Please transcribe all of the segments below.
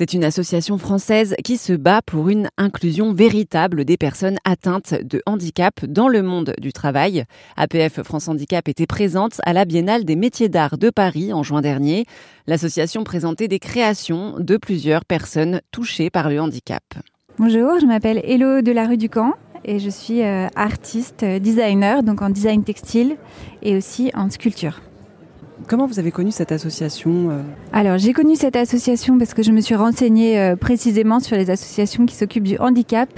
C'est une association française qui se bat pour une inclusion véritable des personnes atteintes de handicap dans le monde du travail. APF France Handicap était présente à la Biennale des métiers d'art de Paris en juin dernier. L'association présentait des créations de plusieurs personnes touchées par le handicap. Bonjour, je m'appelle Hello de la rue du Camp et je suis euh, artiste, euh, designer, donc en design textile et aussi en sculpture. Comment vous avez connu cette association euh Alors, j'ai connu cette association parce que je me suis renseignée euh, précisément sur les associations qui s'occupent du handicap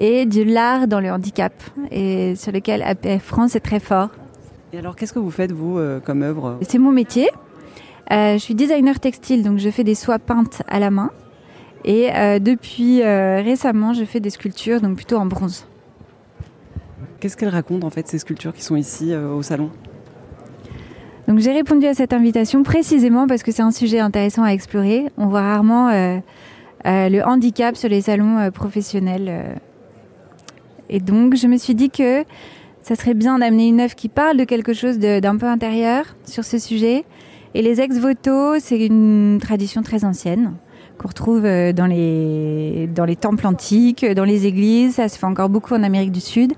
et de l'art dans le handicap et sur lesquelles APF France est très fort. Et alors, qu'est-ce que vous faites, vous, euh, comme œuvre? C'est mon métier. je suis designer textile, donc je fais des soies peintes à la main. Et depuis récemment, je fais des sculptures, donc plutôt en bronze. Qu'est-ce qu'elles racontent, en fait, ces sculptures qui sont ici au salon? Donc j'ai répondu à cette invitation précisément parce que c'est un sujet intéressant à explorer. On voit rarement euh, euh, le handicap sur les salons euh, professionnels. Et donc je me suis dit que ça serait bien d'amener une œuvre qui parle de quelque chose d'un peu intérieur sur ce sujet. Et les ex-voto, c'est une tradition très ancienne qu'on retrouve dans les, dans les temples antiques, dans les églises. Ça se fait encore beaucoup en Amérique du Sud.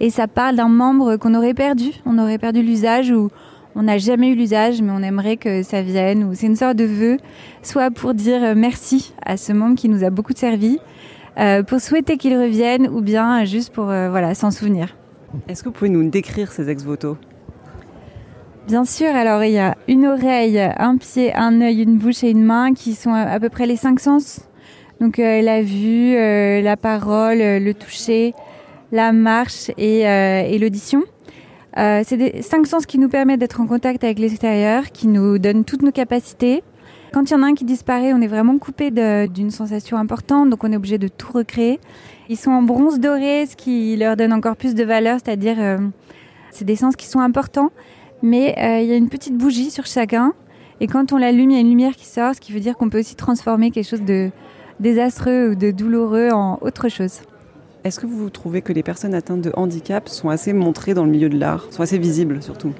Et ça parle d'un membre qu'on aurait perdu. On aurait perdu l'usage ou on n'a jamais eu l'usage, mais on aimerait que ça vienne, ou c'est une sorte de vœu, soit pour dire euh, merci à ce membre qui nous a beaucoup servi, euh, pour souhaiter qu'il revienne, ou bien juste pour euh, voilà s'en souvenir. Est-ce que vous pouvez nous décrire ces ex-voto Bien sûr, alors il y a une oreille, un pied, un œil, une bouche et une main qui sont à peu près les cinq sens. Donc la vue, la parole, le toucher, la marche et l'audition. Euh, c'est des cinq sens qui nous permettent d'être en contact avec l'extérieur, qui nous donnent toutes nos capacités. Quand il y en a un qui disparaît, on est vraiment coupé d'une sensation importante, donc on est obligé de tout recréer. Ils sont en bronze doré, ce qui leur donne encore plus de valeur, c'est-à-dire euh, c'est des sens qui sont importants, mais euh, il y a une petite bougie sur chacun, et quand on l'allume, il y a une lumière qui sort, ce qui veut dire qu'on peut aussi transformer quelque chose de désastreux ou de douloureux en autre chose. Est-ce que vous trouvez que les personnes atteintes de handicap sont assez montrées dans le milieu de l'art, sont assez visibles surtout?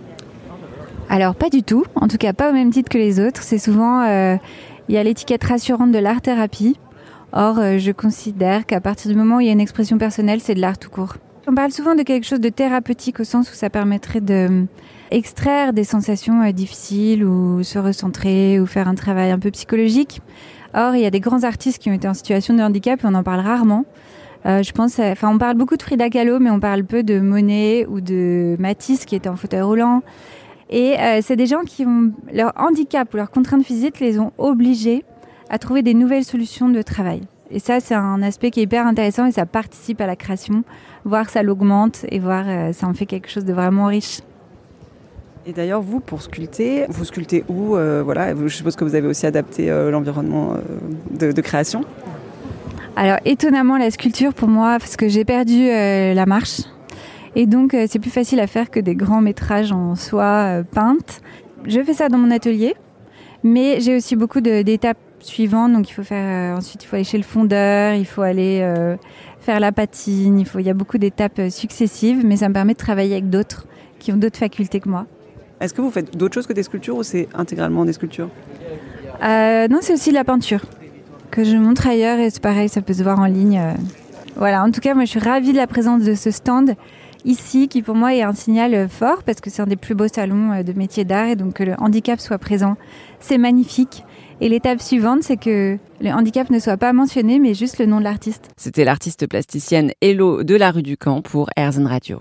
Alors pas du tout, en tout cas pas au même titre que les autres. C'est souvent, euh, il y a l'étiquette rassurante de l'art-thérapie. Or, euh, je considère qu'à partir du moment où il y a une expression personnelle, c'est de l'art tout court. On parle souvent de quelque chose de thérapeutique au sens où ça permettrait de euh, extraire des sensations difficiles ou se recentrer ou faire un travail un peu psychologique. Or, il y a des grands artistes qui ont été en situation de handicap et on en parle rarement. Euh, je pense, enfin, on parle beaucoup de Frida Kahlo, mais on parle peu de Monet ou de Matisse qui était en fauteuil roulant. Et euh, c'est des gens qui ont leur handicap ou leur contrainte physique les ont obligés à trouver des nouvelles solutions de travail. Et ça, c'est un aspect qui est hyper intéressant et ça participe à la création, voir ça l'augmente et voir euh, ça en fait quelque chose de vraiment riche. Et d'ailleurs, vous, pour sculpter, vous sculptez où Voilà, je suppose que vous avez aussi adapté l'environnement de, création? Alors étonnamment la sculpture pour moi parce que j'ai perdu euh, la marche et donc euh, c'est plus facile à faire que des grands métrages en soie euh, peinte. Je fais ça dans mon atelier, mais j'ai aussi beaucoup d'étapes suivantes. Donc il faut faire ensuite il faut aller chez le fondeur, il faut aller faire la patine, il faut il y a beaucoup d'étapes successives, mais ça me permet de travailler avec d'autres qui ont d'autres facultés que moi. Est-ce que vous faites d'autres choses que des sculptures ou c'est intégralement des sculptures? Non, c'est aussi de la peinture que je montre ailleurs et c'est pareil, ça peut se voir en ligne. Euh. Voilà, en tout cas, moi je suis ravie de la présence de ce stand ici qui pour moi est un signal fort parce que c'est un des plus beaux salons euh, de métiers d'art et donc que le handicap soit présent, c'est magnifique. Et l'étape suivante, c'est que le handicap ne soit pas mentionné, mais juste le nom de l'artiste. C'était l'artiste plasticienne Hello de la rue du Camp pour Airzen Radio.